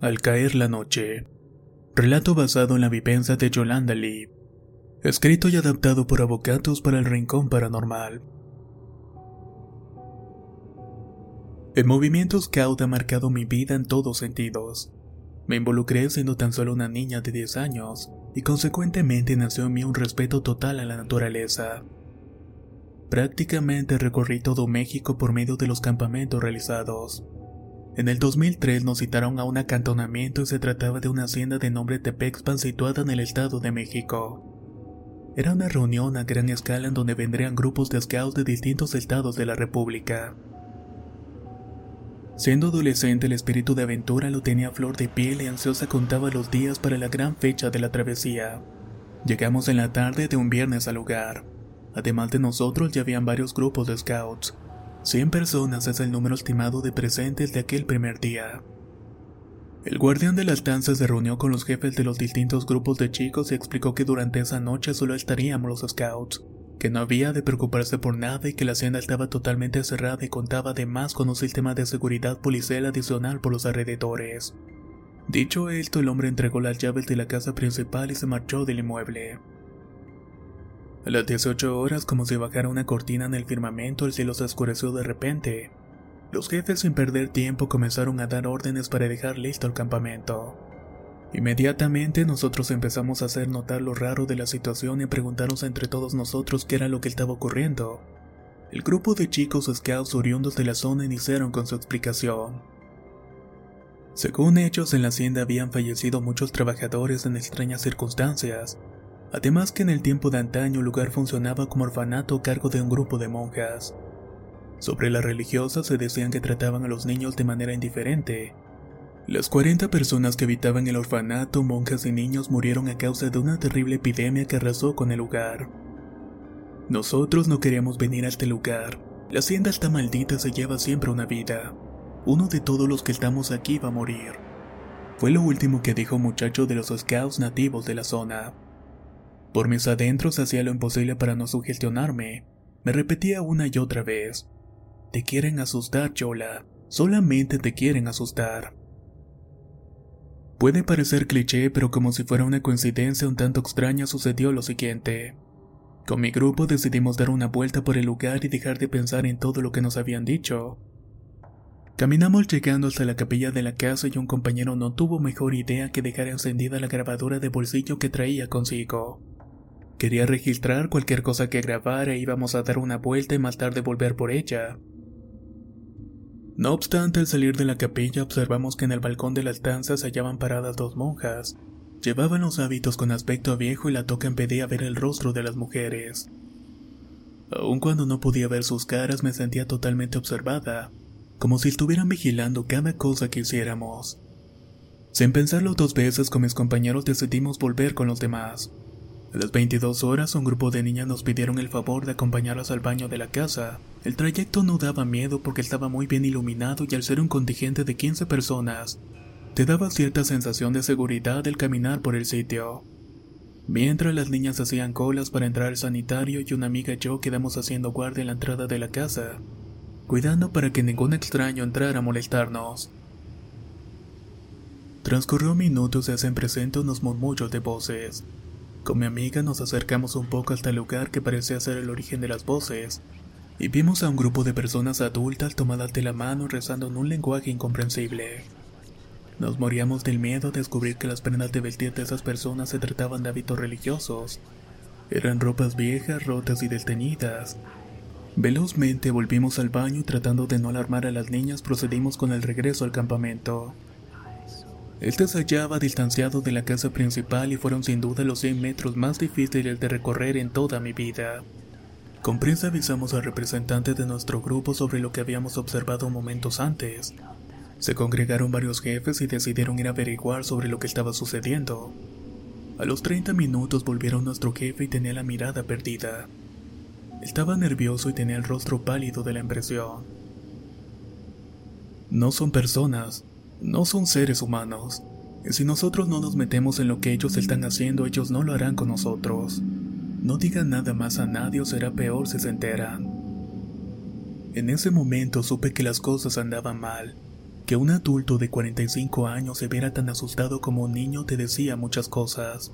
Al caer la noche. Relato basado en la vivencia de Yolanda Lee. Escrito y adaptado por Avocatos para el Rincón Paranormal. El movimiento Scout ha marcado mi vida en todos sentidos. Me involucré siendo tan solo una niña de 10 años y consecuentemente nació en mí un respeto total a la naturaleza. Prácticamente recorrí todo México por medio de los campamentos realizados. En el 2003 nos citaron a un acantonamiento y se trataba de una hacienda de nombre Tepexpan situada en el Estado de México. Era una reunión a gran escala en donde vendrían grupos de scouts de distintos estados de la República. Siendo adolescente el espíritu de aventura lo tenía a flor de piel y ansiosa contaba los días para la gran fecha de la travesía. Llegamos en la tarde de un viernes al lugar. Además de nosotros ya habían varios grupos de scouts. 100 personas es el número estimado de presentes de aquel primer día. El guardián de la estancia se reunió con los jefes de los distintos grupos de chicos y explicó que durante esa noche solo estaríamos los scouts, que no había de preocuparse por nada y que la hacienda estaba totalmente cerrada y contaba además con un sistema de seguridad policial adicional por los alrededores. Dicho esto, el hombre entregó las llaves de la casa principal y se marchó del inmueble. A las 18 horas, como si bajara una cortina en el firmamento, el cielo se oscureció de repente. Los jefes sin perder tiempo comenzaron a dar órdenes para dejar listo el campamento. Inmediatamente nosotros empezamos a hacer notar lo raro de la situación y preguntarnos entre todos nosotros qué era lo que estaba ocurriendo. El grupo de chicos scouts oriundos de la zona iniciaron con su explicación. Según hechos, en la hacienda habían fallecido muchos trabajadores en extrañas circunstancias, además que en el tiempo de antaño el lugar funcionaba como orfanato a cargo de un grupo de monjas. Sobre las religiosas se decían que trataban a los niños de manera indiferente. Las 40 personas que habitaban el orfanato, monjas y niños murieron a causa de una terrible epidemia que arrasó con el lugar. Nosotros no queríamos venir a este lugar. La hacienda está maldita se lleva siempre una vida. Uno de todos los que estamos aquí va a morir. Fue lo último que dijo un muchacho de los scouts nativos de la zona. Por mis adentros hacía lo imposible para no sugestionarme. Me repetía una y otra vez. Te quieren asustar, Chola. Solamente te quieren asustar. Puede parecer cliché, pero como si fuera una coincidencia un tanto extraña sucedió lo siguiente. Con mi grupo decidimos dar una vuelta por el lugar y dejar de pensar en todo lo que nos habían dicho. Caminamos llegando hasta la capilla de la casa y un compañero no tuvo mejor idea que dejar encendida la grabadora de bolsillo que traía consigo. Quería registrar cualquier cosa que grabara e íbamos a dar una vuelta y más tarde volver por ella. No obstante, al salir de la capilla observamos que en el balcón de la estancia se hallaban paradas dos monjas. Llevaban los hábitos con aspecto viejo y la toca impedía ver el rostro de las mujeres. Aun cuando no podía ver sus caras me sentía totalmente observada, como si estuvieran vigilando cada cosa que hiciéramos. Sin pensarlo dos veces con mis compañeros decidimos volver con los demás. A las 22 horas un grupo de niñas nos pidieron el favor de acompañarlas al baño de la casa. El trayecto no daba miedo porque estaba muy bien iluminado y al ser un contingente de 15 personas, te daba cierta sensación de seguridad el caminar por el sitio. Mientras las niñas hacían colas para entrar al sanitario y una amiga y yo quedamos haciendo guardia en la entrada de la casa, cuidando para que ningún extraño entrara a molestarnos. Transcurrió minutos y hacen presente unos murmullos de voces. Con mi amiga nos acercamos un poco hasta el lugar que parecía ser el origen de las voces, y vimos a un grupo de personas adultas tomadas de la mano rezando en un lenguaje incomprensible. Nos moríamos del miedo a descubrir que las prendas de vestir de esas personas se trataban de hábitos religiosos. Eran ropas viejas, rotas y desteñidas. Velozmente volvimos al baño y tratando de no alarmar a las niñas procedimos con el regreso al campamento. Este se hallaba distanciado de la casa principal y fueron sin duda los 100 metros más difíciles de recorrer en toda mi vida. Con prisa avisamos al representante de nuestro grupo sobre lo que habíamos observado momentos antes. Se congregaron varios jefes y decidieron ir a averiguar sobre lo que estaba sucediendo. A los 30 minutos volvieron nuestro jefe y tenía la mirada perdida. Estaba nervioso y tenía el rostro pálido de la impresión. No son personas, no son seres humanos. Y si nosotros no nos metemos en lo que ellos están haciendo, ellos no lo harán con nosotros. No digan nada más a nadie o será peor si se enteran. En ese momento supe que las cosas andaban mal. Que un adulto de 45 años se viera tan asustado como un niño te decía muchas cosas.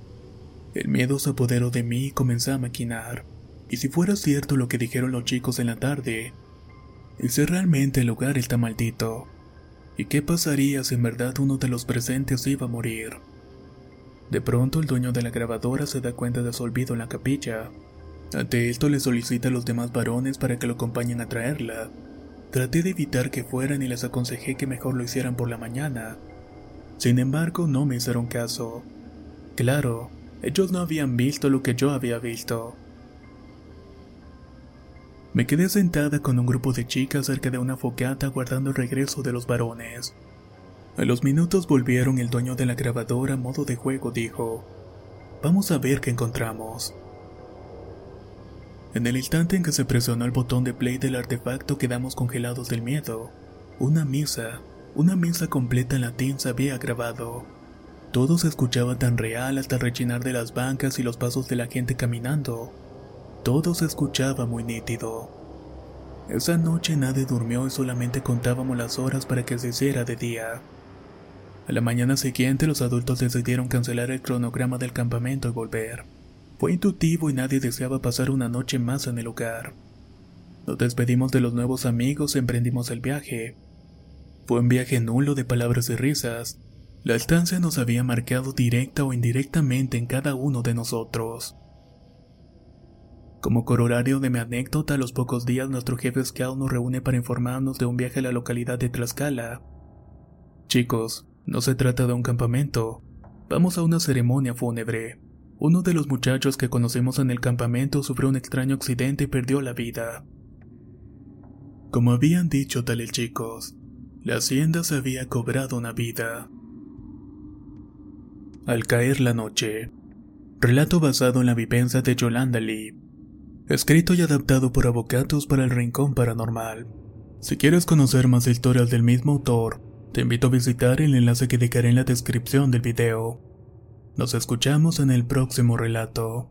El miedo se apoderó de mí y comencé a maquinar. Y si fuera cierto lo que dijeron los chicos en la tarde, ¿y realmente el lugar está maldito? ¿Y qué pasaría si en verdad uno de los presentes iba a morir? De pronto el dueño de la grabadora se da cuenta de su olvido en la capilla. Ante esto le solicita a los demás varones para que lo acompañen a traerla. Traté de evitar que fueran y les aconsejé que mejor lo hicieran por la mañana. Sin embargo, no me hicieron caso. Claro, ellos no habían visto lo que yo había visto. Me quedé sentada con un grupo de chicas cerca de una fogata guardando el regreso de los varones. A los minutos volvieron el dueño de la grabadora a modo de juego dijo, Vamos a ver qué encontramos. En el instante en que se presionó el botón de play del artefacto quedamos congelados del miedo. Una misa, una misa completa en latín se había grabado. Todo se escuchaba tan real hasta rechinar de las bancas y los pasos de la gente caminando. Todo se escuchaba muy nítido. Esa noche nadie durmió y solamente contábamos las horas para que se hiciera de día. A la mañana siguiente los adultos decidieron cancelar el cronograma del campamento y volver. Fue intuitivo y nadie deseaba pasar una noche más en el lugar. Nos despedimos de los nuevos amigos y emprendimos el viaje. Fue un viaje nulo de palabras y risas. La estancia nos había marcado directa o indirectamente en cada uno de nosotros. Como corolario de mi anécdota, a los pocos días nuestro jefe scout nos reúne para informarnos de un viaje a la localidad de Tlaxcala. Chicos, no se trata de un campamento. Vamos a una ceremonia fúnebre. Uno de los muchachos que conocimos en el campamento sufrió un extraño accidente y perdió la vida. Como habían dicho tales chicos, la hacienda se había cobrado una vida. Al caer la noche. Relato basado en la vivencia de Yolanda Lee. Escrito y adaptado por Avocatos para el Rincón Paranormal. Si quieres conocer más historias del mismo autor, te invito a visitar el enlace que dejaré en la descripción del video. Nos escuchamos en el próximo relato.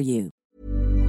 for you.